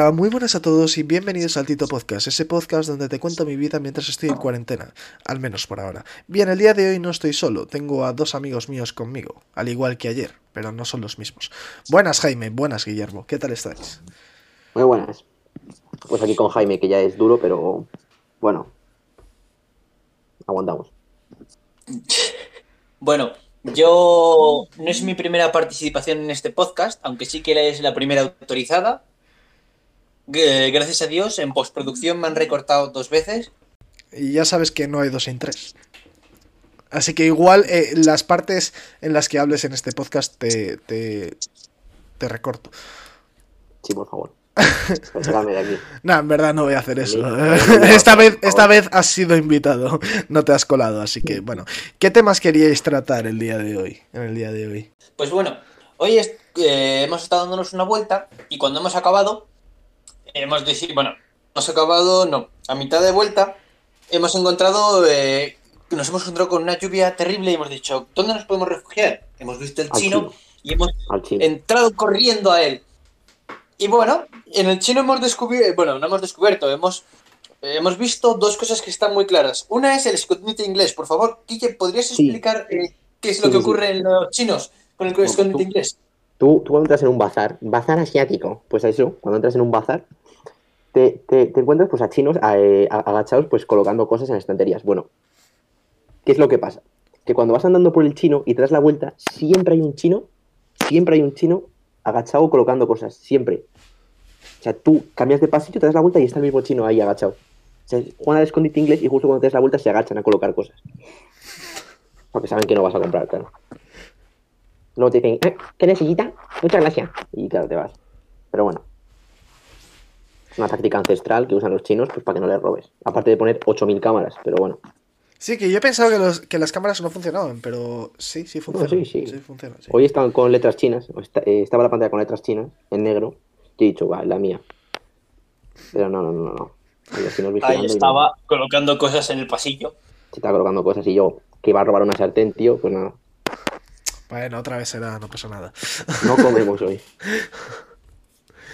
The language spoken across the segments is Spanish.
Hola, muy buenas a todos y bienvenidos al Tito Podcast, ese podcast donde te cuento mi vida mientras estoy en cuarentena, al menos por ahora. Bien, el día de hoy no estoy solo, tengo a dos amigos míos conmigo, al igual que ayer, pero no son los mismos. Buenas Jaime, buenas Guillermo, ¿qué tal estáis? Muy buenas. Pues aquí con Jaime, que ya es duro, pero bueno, aguantamos. Bueno, yo no es mi primera participación en este podcast, aunque sí que es la primera autorizada. Eh, Gracias a Dios, en postproducción me han recortado dos veces. Y ya sabes que no hay dos sin tres. Así que igual eh, las partes en las que hables en este podcast te, te, te recorto. Sí, por favor. De aquí. No, en verdad no voy a hacer eso. Esta, vez, esta vez has sido invitado, no te has colado. Así que, bueno, ¿qué temas queríais tratar el día de hoy? En el día de hoy. Pues bueno, hoy es- eh, hemos estado dándonos una vuelta y cuando hemos acabado, hemos decidido, bueno, hemos acabado, no, a mitad de vuelta, hemos encontrado, eh, nos hemos encontrado con una lluvia terrible y hemos dicho, ¿dónde nos podemos refugiar? Hemos visto el chino chino. y hemos chino. entrado corriendo a él. Y bueno, en el chino hemos descubierto, bueno, no hemos descubierto, hemos, eh, hemos visto dos cosas que están muy claras. Una es el escondite inglés. Por favor, Kike, ¿podrías Sí. explicar eh, qué es lo Sí, que sí, ocurre en los chinos con el No, escondite tú- inglés? Tú, tú cuando entras en un bazar, bazar asiático, pues eso, cuando entras en un bazar, te, te- encuentras pues a chinos eh, a- agachados pues colocando cosas en estanterías. Bueno, ¿qué es lo que pasa? Que cuando vas andando por el chino y te das la vuelta, siempre hay un chino, siempre hay un chino agachado colocando cosas, siempre. O sea, tú cambias de pasillo, te das la vuelta y está el mismo chino ahí agachado. O sea, juegan al escondite inglés y justo cuando te das la vuelta se agachan a colocar cosas. Porque saben que no vas a comprar, claro. Luego te dicen, "Eh, ¿qué necesita? Muchas gracias. Y claro, te vas. Pero bueno. Una táctica ancestral que usan los chinos pues para que no les robes. Aparte de poner 8.000 cámaras, pero bueno. Sí, que yo he pensado que, los, que las cámaras no funcionaban, pero sí, sí funcionan. sí, sí. funciona, sí. Hoy estaban con letras chinas, eh, estaba la pantalla con letras chinas, en negro, y he dicho, va, la mía. Pero no, no, no, no, Ahí y estaba colocando cosas en el pasillo. se estaba colocando cosas y yo, que iba a robar una sartén, tío, pues nada, Bueno, otra vez será, no pasa nada. no comemos hoy.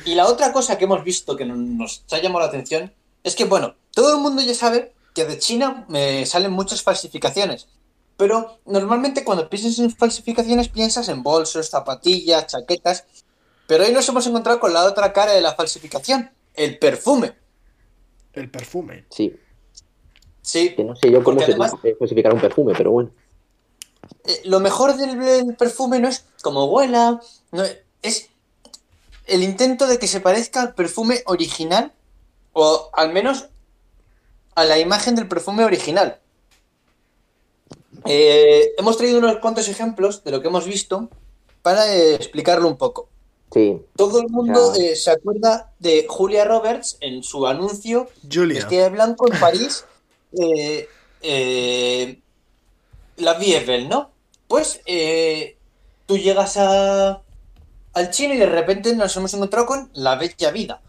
Y la otra cosa que hemos visto que nos ha llamado la atención es que, bueno, todo el mundo ya sabe que de China me salen muchas falsificaciones. Pero normalmente cuando piensas en falsificaciones piensas en bolsos, zapatillas, chaquetas. Pero hoy nos hemos encontrado con la otra cara de la falsificación, el perfume. El perfume. Sí, Sí, que no sé yo cómo se además- puede falsificar un perfume, pero bueno. eh, lo mejor del, del perfume no es como huela, no, es el intento de que se parezca al perfume original, o al menos a la imagen del perfume original. Eh, hemos traído unos cuantos ejemplos de lo que hemos visto para eh, explicarlo un poco. Sí, Todo el mundo eh, se acuerda de Julia Roberts en su anuncio Julia. Vestida de blanco en París, eh, eh, la Vie Belle, ¿no? Pues eh, tú llegas a, al chino y de repente nos hemos encontrado con la Bella Vida.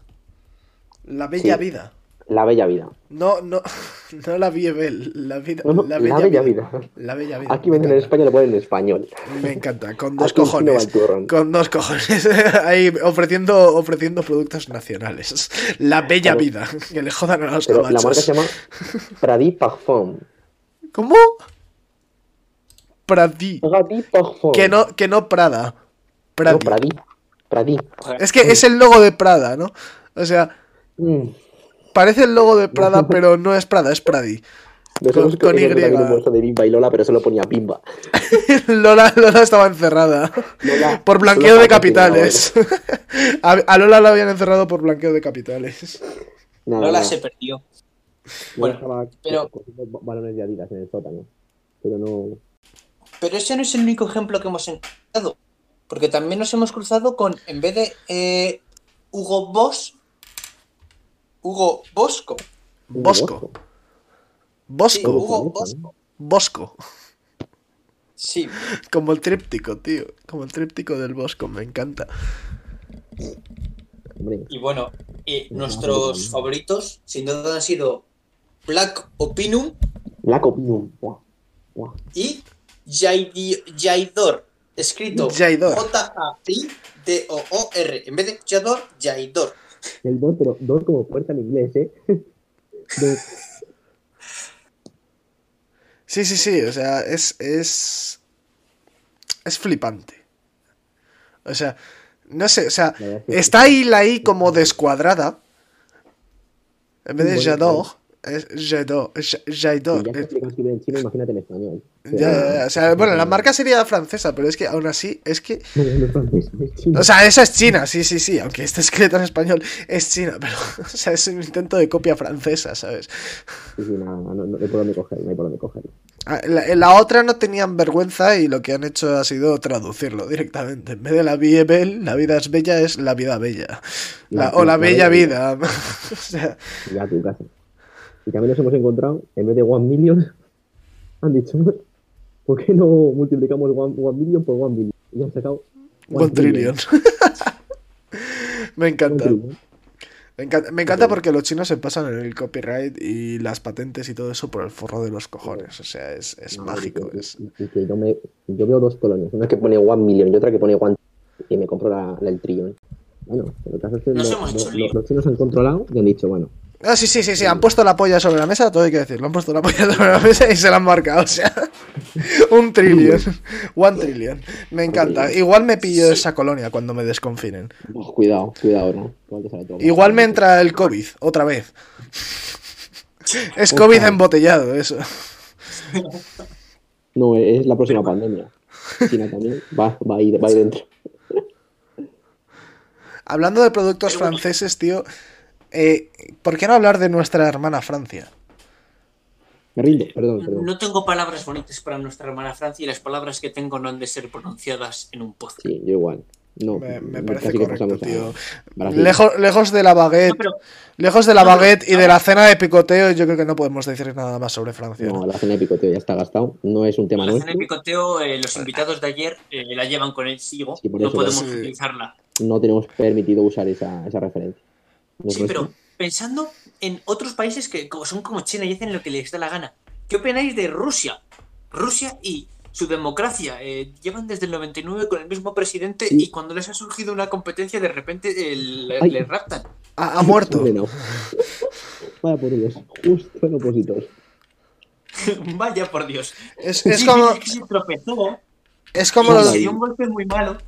La bella Sí. vida. la bella vida. No, no, no la vie belle, la vida. No, no, la la bella, vida. vida. La bella vida. Aquí me venden en. España lo ponen en español. Me encanta, con dos Aquí cojones. Con dos cojones. Ahí ofreciendo, ofreciendo productos nacionales. La bella Claro. vida. Que le jodan a los Pero la marca se llama Pradi Parfum. ¿Cómo? Pradi. Pradi Parfum. Que no, que no Prada. Pradi. No, Pradi. Pradi. Es que es el logo de Prada, ¿no? O sea, Mm. parece el logo de Prada, pero no es Prada, es Pradi. Nos Con- Y. un de Bimba y Lola, pero solo ponía Bimba. Lola, Lola estaba encerrada. Lola- Por blanqueo Lola de capitales. A, a Lola la habían encerrado por blanqueo de capitales. Nada, Lola nada. se perdió. Bueno, estaba pero- balones de Adidas en el sótano. Pero no. Pero ese no es el único ejemplo que hemos encontrado. Porque también nos hemos cruzado con, en vez de eh, Hugo Boss, Hugo Bosco. Bosco. Sí, Bosco. Hugo Bosco. Bosco. Sí, Como el tríptico, tío. Como el tríptico del Bosco, me encanta. Y bueno, y nuestros favoritos, sin duda, han sido Black Opinum Black buah. y Jaidor. Escrito Jaidor. J-A-I-D-O-O-R. En vez de Jaidor, Jaidor. El dos, pero dos como fuerza en inglés, ¿eh? Sí, sí, sí, o sea, es. es. es flipante. O sea, no sé, o sea, está ahí la I como descuadrada. En vez de Jador, es ya en chino, imagínate en español. Ya, O sea, bueno, la marca sería francesa, pero es que aún así, es que. O sea, esa es China, sí, sí, sí, aunque esté escrita en español, es China, pero, o sea, es un intento de copia francesa, ¿sabes? Sí, sí, nada, no, no, no hay por dónde cogerlo, no hay por dónde cogerlo. Ah, la, otra no tenían vergüenza y lo que han hecho ha sido traducirlo directamente. En vez de la vie belle, la vida es bella, es la vida bella. La- La- o la la bella bella vida. o sea, Ya tu casa. Y también nos hemos encontrado, en vez de one million, han dicho, ¿por qué no multiplicamos one, one million por one billion? Y han sacado one trillion. Me One encanta. trillion. Me encanta, me encanta porque los chinos se pasan en el copyright y las patentes y todo eso por el forro de los cojones. O sea, es, es No, mágico. que- Es... que yo, me, yo veo dos colonias, una que pone one million y otra que pone one y me compro la, la del trillón. Bueno, pero el caso es que los chinos han controlado y han dicho, bueno, Ah, sí, sí, sí, sí, han puesto la polla sobre la mesa, todo hay que decirlo. Han puesto la polla sobre la mesa y se la han marcado, o sea. Un trillion. One trillion. Me encanta. Igual me pillo esa colonia cuando me desconfinen. "Uf, cuidado, cuidado, ¿no? Igual te sale todo mal". Igual me entra el COVID, otra vez. Es COVID embotellado, eso. No, es la próxima pandemia. China también va, va, ahí, va ahí dentro. Hablando de productos franceses, tío, eh, ¿por qué no hablar de nuestra hermana Francia? Me rindo, perdón, perdón. No tengo palabras bonitas para nuestra hermana Francia y las palabras que tengo no han de ser pronunciadas en un podcast. Sí, yo igual. No, Me, parece que correcto, tío. Lejos, lejos de la baguette, No, pero lejos de la no, baguette y de la cena de picoteo, yo creo que no podemos decir nada más sobre Francia. No, la cena de picoteo ya está gastado. No es un tema la cena de picoteo, eh, los invitados de ayer eh, la llevan con el sigo, Sí, no eso, podemos sí. utilizarla. No tenemos permitido usar esa, esa referencia. ¿No es Sí, pero pensando en otros países que como- son como China y hacen lo que les da la gana. ¿Qué opináis de Rusia? Rusia y su democracia eh, llevan desde el 99 con el mismo presidente Sí. y cuando les ha surgido una competencia de repente el- le, raptan. Ha, ha muerto. Hombre, no. Vaya por Dios, justo en opositor. Vaya por Dios. Es, es Sí, como, es que se tropezó es como se dio un golpe muy malo.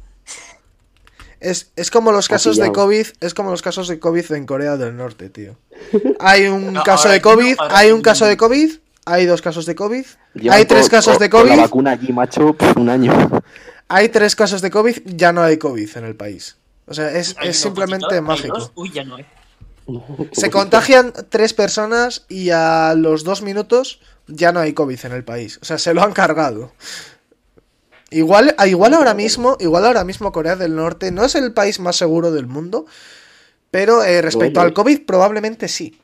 Es, es como los casos de. COVID, es como los casos de COVID en Corea del Norte, tío. Hay un No, caso de COVID, no, hay un caso de COVID, hay dos casos de COVID, Llevan hay tres con- casos con- de con COVID, la vacuna allí, macho, un año. hay tres casos de COVID, ya no hay COVID en el país. O sea, es, Hay es simplemente hay mágico. Uy, ya no eh. Se contagian tres personas y a los dos minutos ya no hay COVID en el país. O sea, se lo han cargado. Igual, a- igual ahora mismo, igual ahora mismo Corea del Norte no es el país más seguro del mundo, pero eh, respecto al COVID probablemente sí.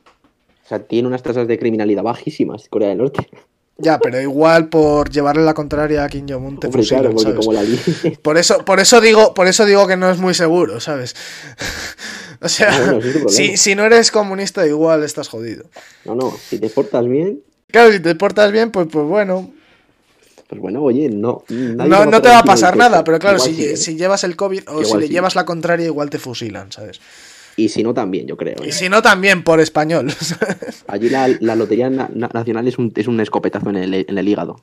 O sea, tiene unas tasas de criminalidad bajísimas Corea del Norte. Ya, pero igual por llevarle la contraria a Kim Jong-un te fusilan, claro, porque ¿sabes? como la Por eso, por eso digo, por eso digo que no es muy seguro, ¿sabes? o sea, Ah, bueno, si, si no eres comunista, igual estás jodido. No, no, si te portas bien, Claro, si te portas bien, pues, pues bueno, pues bueno, oye, no. no, te va a pasar nada, pero claro, Igual si, sí, ¿eh? si llevas el COVID o si le llevas la contraria, igual te fusilan, ¿sabes? Y si no, también, yo creo. ¿eh? Y si no, también por español. Allí la, la Lotería na- na- Nacional es un, es un escopetazo en el, en el hígado.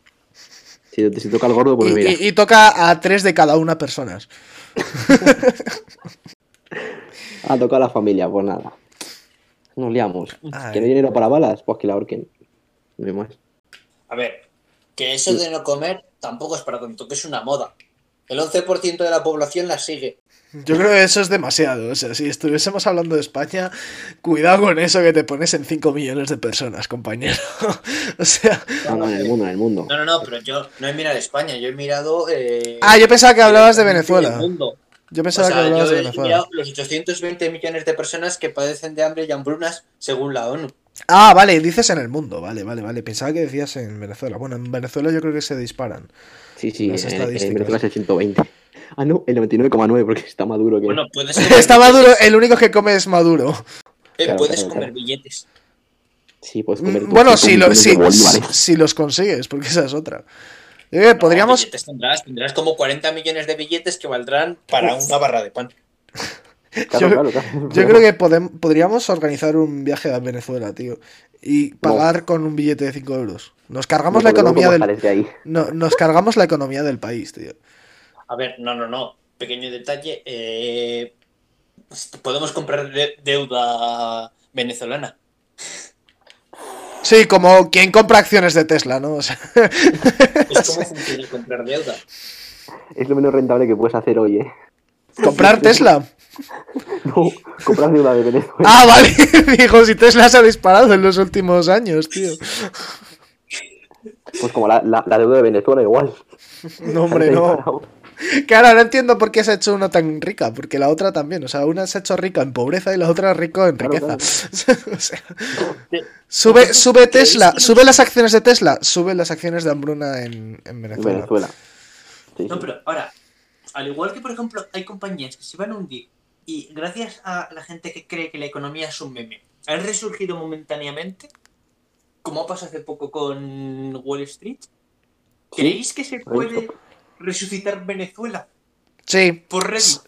Si, si toca el gordo, pues y, mira. y- y toca a tres de cada una personas. Ha tocado a la familia, pues nada. Nos liamos. Ay. ¿Que no hay dinero para balas? Pues que la ahorquen. No hay más. A ver, que eso de no comer tampoco es para tanto, que es una moda. El 11% de la población la sigue. Yo creo que eso es demasiado. O sea, si estuviésemos hablando de España, cuidado con eso que te pones en 5 millones de personas, compañero. o sea. No, no, en el mundo, en el mundo. No, no, no, pero yo no he mirado España, yo he mirado. eh, Ah, yo pensaba que hablabas de el Venezuela. mundo. Yo O pensaba que sea, hablabas yo de he Venezuela. mirado los 820 millones de personas que padecen de hambre y hambrunas según la ONU. Ah, vale, dices en el mundo. Vale, vale, vale. Pensaba que decías en Venezuela. Bueno, en Venezuela yo creo que se disparan. Sí, sí, en. Venezuela es el 120. Ah, no, el 99,9 porque está maduro que. Bueno, puedes Está maduro, el único que come es maduro. Eh, Claro, puedes claro, comer claro. billetes. Sí, puedes comer. Mm, Bueno, 200 si, lo- si, si los consigues, porque esa es otra. Eh, podríamos. No, billetes tendrás, tendrás como 40 millones de billetes que valdrán para una barra de pan. Claro, Yo- claro, claro. Yo creo que podem- podríamos organizar un viaje a Venezuela, tío. Y pagar con un billete de 5 euros. Nos cargamos No la podemos economía del. ahí. No, nos cargamos la economía del país, tío. A ver, no, no, no. Pequeño detalle. eh, podemos comprar de- deuda venezolana. Sí, como quien compra acciones de Tesla, ¿no? O sea, Es como funciona comprar deuda. Es lo menos rentable que puedes hacer hoy, ¿eh? comprar Tesla. No, comprar deuda de Venezuela. Ah, vale. Digo, si Tesla se ha disparado en los últimos años, tío. Pues como la, la, la deuda de Venezuela, igual. No, hombre, no. Claro, no entiendo por qué se ha hecho una tan rica, porque la otra también. O sea, una se ha hecho rica en pobreza y la otra rico en riqueza. claro. O sea, sube, sube Tesla, sube las acciones de Tesla, sube las acciones de Hambruna en, en Venezuela. Venezuela. Sí, No, pero ahora, al igual que por ejemplo hay compañías que se van a hundir y gracias a la gente que cree que la economía es un meme, han resurgido momentáneamente, como ha pasado hace poco con Wall Street, ¿creéis que se puede resucitar Venezuela Sí, por Reddit?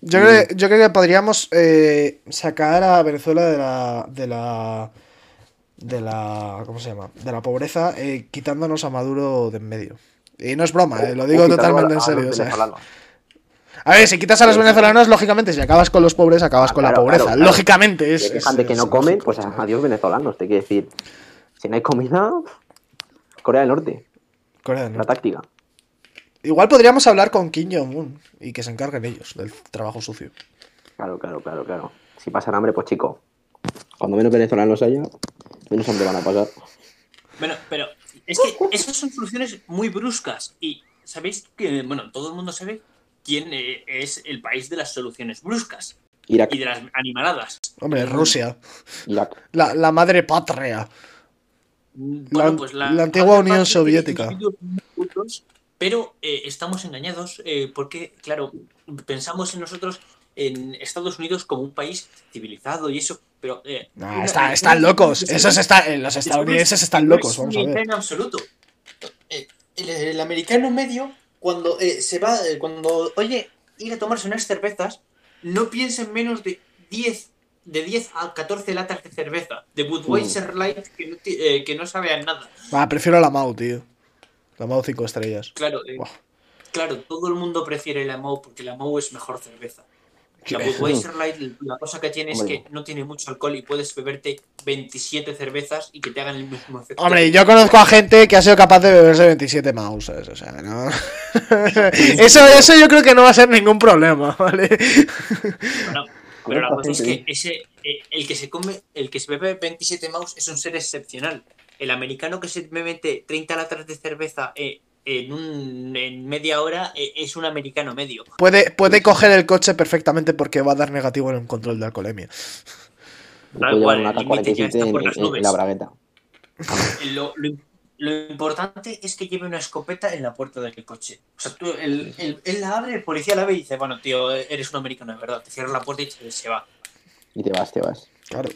yo creo, yo creo que podríamos eh, sacar a Venezuela de la, de la. de la. ¿Cómo se llama? De la pobreza, eh, quitándonos a Maduro de en medio. Y no es broma, eh, lo digo totalmente a- en a serio. los o sea. A ver, si quitas a los venezolanos, lógicamente, si acabas con los pobres, acabas Ah, con la pobreza. claro, claro. Lógicamente, es. Se es- quejan de que no comen, pues adiós venezolanos, te quiero decir. Si no hay comida, Corea del Norte, Corea del la Norte. táctica. Igual podríamos hablar con Kim Jong-un y que se encarguen ellos del trabajo sucio. Claro, claro, claro, claro. Si pasan hambre, pues chico. Cuando menos venezolanos haya, menos hambre van a pasar. Bueno, pero es que esas son soluciones muy bruscas y sabéis que, bueno, todo el mundo sabe quién eh, es el país de las soluciones bruscas Irak, y de las animaladas. Hombre, Rusia. Irak. La, la madre patria. Bueno, pues la antigua mayor Unión Soviética. cultos, Pero eh, estamos engañados eh, porque, claro, pensamos en nosotros en Estados Unidos como un país civilizado y eso, pero... eh, Nah, una- está- una- están locos. Esos están, eh, los es estadounidenses están no locos, vamos a ver. en absoluto. Eh, El, el americano medio, cuando eh, se va, eh, cuando oye ir a tomarse unas cervezas, no piensa en menos de 10, de 10 a 14 latas de cerveza, de Budweiser Light, que no, eh, que no sabe a nada. Ah, prefiero la Mau, tío. La Mau 5 estrellas. Claro, eh, claro, todo el mundo prefiere la Mau porque la Mau es mejor cerveza. La ¿Qué? Budweiser Light, la cosa que tiene es que no tiene mucho alcohol y puedes beberte 27 cervezas y que te hagan el mismo efecto. Hombre, yo conozco a gente que ha sido capaz de beberse 27 Maus, ¿sabes? O sea, no. eso, eso yo creo que no va a ser ningún problema, ¿vale? Bueno, pero la cosa es que ese, eh, el que se come, el que se bebe 27 mouse es un ser excepcional. El americano que se mete 30 latas de cerveza eh, en, un, en media hora eh, es un americano medio. Puede, puede coger el coche perfectamente porque va a dar negativo en un control de alcoholemia. Da Puedo igual, llevar una el límite ya K-47 está en, por las nubes. en la bragueta. Lo, lo- lo importante es que lleve una escopeta en la puerta del coche. O sea, tú, el, el- él la abre, el policía la ve y dice, bueno, tío, eres un americano de verdad. Te cierra la puerta y se, se va. Y te vas, te vas. Claro.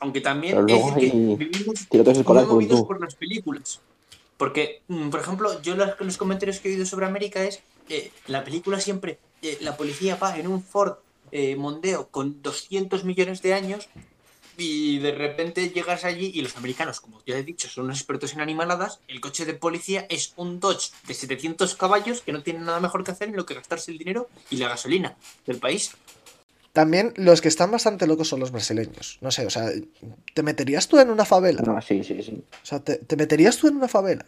Aunque también Pero es decir que vivimos tiroteos muy escolares por movidos por las películas. Porque, mm, por ejemplo, yo los, comentarios que he oído sobre América es que la película siempre, eh, la policía va en un Ford eh, Mondeo con 200 millones de años y de repente llegas allí y los americanos, como ya he dicho, son unos expertos en animaladas, el coche de policía es un Dodge de 700 caballos que no tiene nada mejor que hacer en lo que gastarse el dinero y la gasolina del país. También los que están bastante locos son los brasileños. No sé, o sea, ¿te meterías tú en una favela? No, sí, sí, sí. O sea, ¿te, te meterías tú en una favela?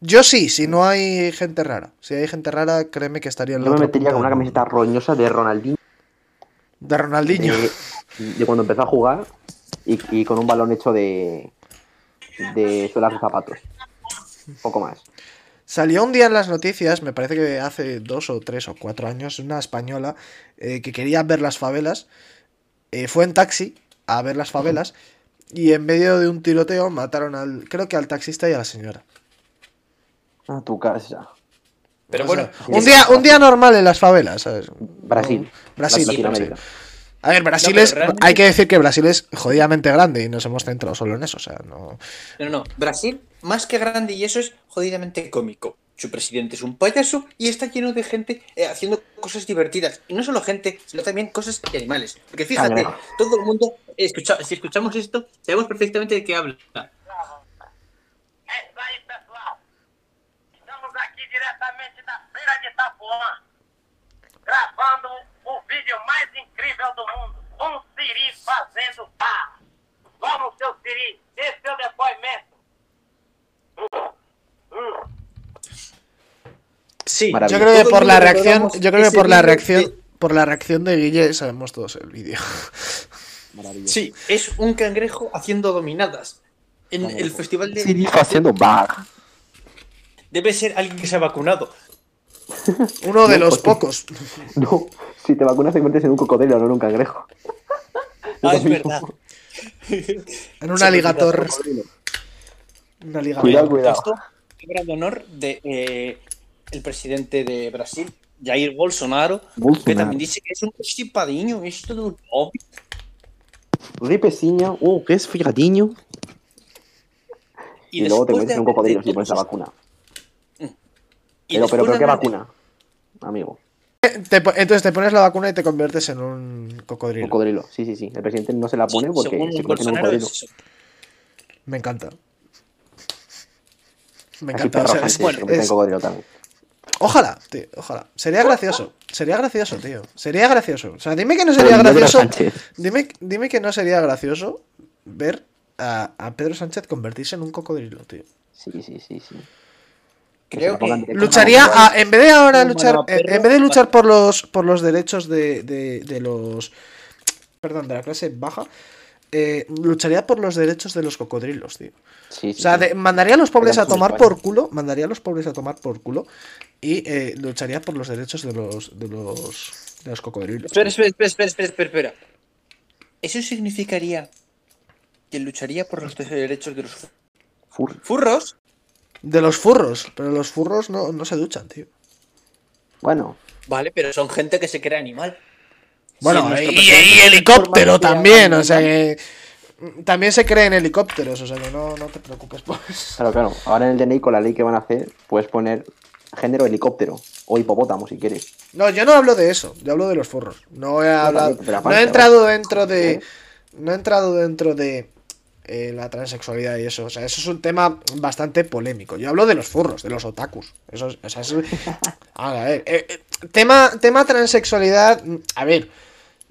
Yo sí, si no hay gente rara. Si hay gente rara, créeme que estaría en la Yo me metería con una camiseta roñosa de Ronaldinho, De Ronaldinho. de, de cuando empezó a jugar, y, y con un balón hecho de, de suelas de zapatos. Un poco más. Salió un día en las noticias, me parece que hace dos o tres o cuatro años, una española eh, que quería ver las favelas. eh, fue en taxi a ver las favelas y en medio de un tiroteo mataron al, creo que al taxista y a la señora. A tu casa. Pero O bueno, sea, un día, un día normal en las favelas, ¿sabes? Brasil. Brasil, Latinoamérica. A ver, Brasil No, es. realmente- Hay que decir que Brasil es jodidamente grande y nos hemos centrado solo en eso. O sea, no. No, no, Brasil, más que grande y eso es jodidamente cómico. su presidente es un payaso y está lleno de gente eh, haciendo cosas divertidas. Y no solo gente, sino también cosas y animales. Porque fíjate, Cangrejo. todo el mundo, escucha- si escuchamos esto, sabemos perfectamente de qué habla. É. Estamos aqui diretamente da Feira de Itapuã, gravando o vídeo mais incrível do mundo. Um Siri fazendo pá. Vamos, seu Siri, dê seu depoimento. Sí, Yo creo que por la reacción, yo creo que por la reacción, de- por la reacción de Guille sabemos todos el vídeo. Sí, es un cangrejo haciendo dominadas. En el festival de... Siri haciendo bug. Debe ser alguien que se ha vacunado. Uno de No, los porque- pocos. No, si te vacunas te conviertes en un cocodrilo, no en un cangrejo. Ah, es verdad. En un aligator. Cocodrilo. Un aligator. Cuidado, cuidado. Esto obra de honor de eh, el presidente de Brasil, Jair Bolsonaro, que también dice que es un chipadinho, es todo un hobby. Ripeciño. Oh, ¿qué es figadiño? Y, luego te conviertes en un de- cocodrilo de si pones la vacuna. y Pero, pero, pero, de ¿qué de- vacuna? Amigo. Te po- entonces te pones la vacuna y te conviertes en un cocodrilo. Cocodrilo. Sí, sí, sí. El presidente no se la pone porque según se convierte en un cocodrilo. es. Me encanta. Me encanta. o sea, se en también. Ojalá, tío, ojalá. Sería gracioso. Sería gracioso, tío. Sería gracioso. O sea, dime que no sería Pedro gracioso. Sánchez. Dime, dime que no sería gracioso ver a, a Pedro Sánchez convertirse en un cocodrilo, tío. Sí, sí, sí, sí. Creo que. Lucharía a, en vez de ahora luchar, en, perro, en vez de luchar por los por los derechos de, de, de los perdón, de la clase baja, eh, lucharía por los derechos de los cocodrilos, tío. Sí, sí, O sea, sí. de- mandaría a los pobres a tomar por culo, mandaría a los pobres a tomar por culo y eh, lucharía por los derechos de los de los de los cocodrilos. Espera, espera, espera, espera, espera, espera, espera. ¿Eso significaría que lucharía por los derechos de los Fur. furros? De los furros, pero los furros no, no se duchan, tío. Bueno, Vale, pero son gente que se cree animal. Bueno, Sí, y, se helicóptero también, o sea que también se creen helicópteros, o sea que no, no te preocupes por eso. claro, claro. Ahora en el DNI con la ley que van a hacer, puedes poner género helicóptero o hipopótamo si quieres. No, yo no hablo de eso, yo hablo de los furros. No he hablado, pero no he entrado dentro de, no he entrado dentro de eh, la transexualidad y eso. O sea, eso es un tema bastante polémico. Yo hablo de los furros, de los otakus. Eso, es- o sea, eso- a ver, eh, eh, tema, tema transexualidad, mm, a ver,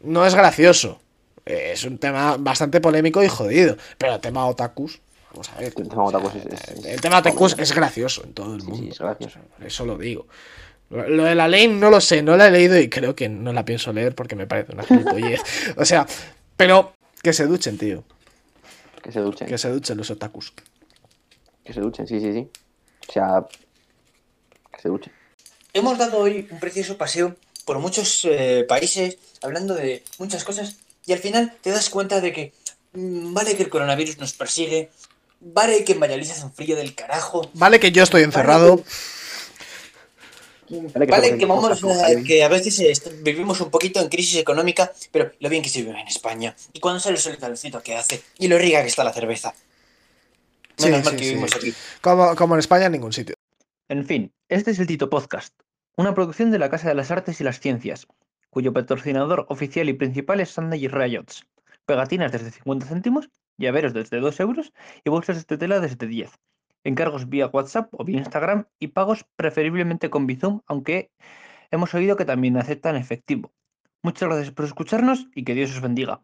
no es gracioso. Es un tema bastante polémico y jodido. Pero el tema otakus, vamos a ver. El tema otakus es- es- es- El tema otakus es gracioso en todo el mundo. sí, es gracioso. Eso lo digo. Lo lo de la ley no lo sé, no la he leído y creo que no la pienso leer porque me parece una gilipollez. O sea, pero que se duchen, tío. Que se duchen. Que se duchen los otakus. Que se duchen, sí, sí, sí. O sea, que se duchen. Hemos dado hoy un precioso paseo por muchos eh, países, hablando de muchas cosas, y al final te das cuenta de que mm, vale que el coronavirus nos persigue, vale que en Valladolid hace un frío del carajo, Vale que yo estoy encerrado. Vale, que vale vamos a- que a veces eh, vivimos un poquito en crisis económica, pero lo bien que se vive en España, y cuando sale el sol el calorcito que hace, y lo rica que está la cerveza. Sí, Menos mal sí, que sí. vivimos aquí. Como, como en España en ningún sitio. En fin, este es el Tito Podcast, una producción de la Casa de las Artes y las Ciencias, cuyo patrocinador oficial y principal es Sunday Riots. Pegatinas desde 50 céntimos, llaveros desde 2 euros y bolsas de tela desde 10. Encargos vía WhatsApp o vía Instagram y pagos preferiblemente con Bizum, aunque hemos oído que también aceptan efectivo. Muchas gracias por escucharnos y que Dios os bendiga.